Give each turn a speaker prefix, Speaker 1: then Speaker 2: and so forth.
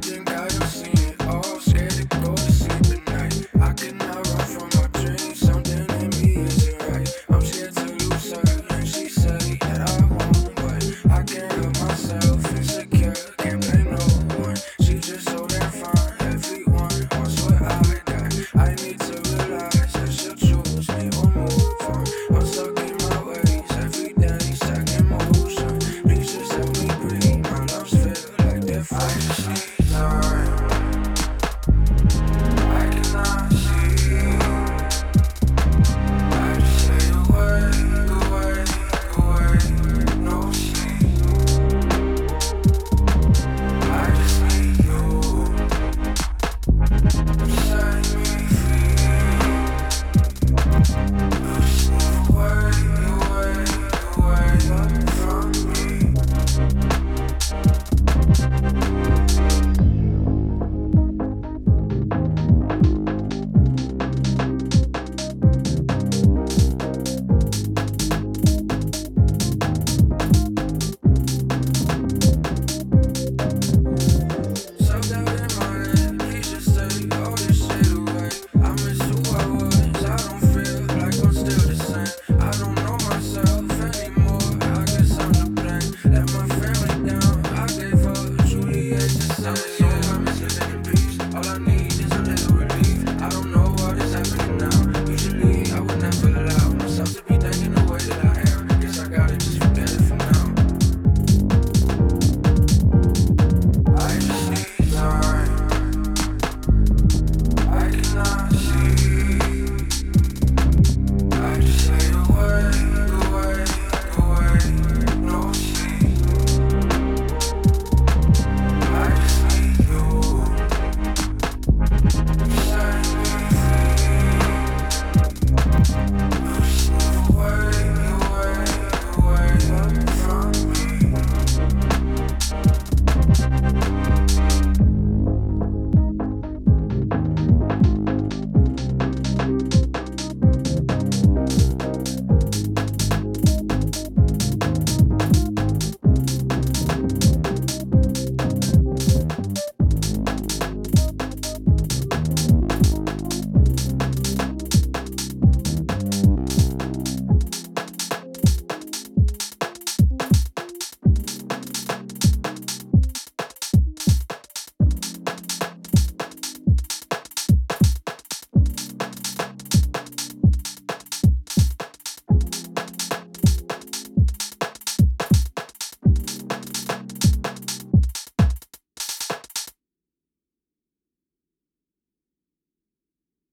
Speaker 1: think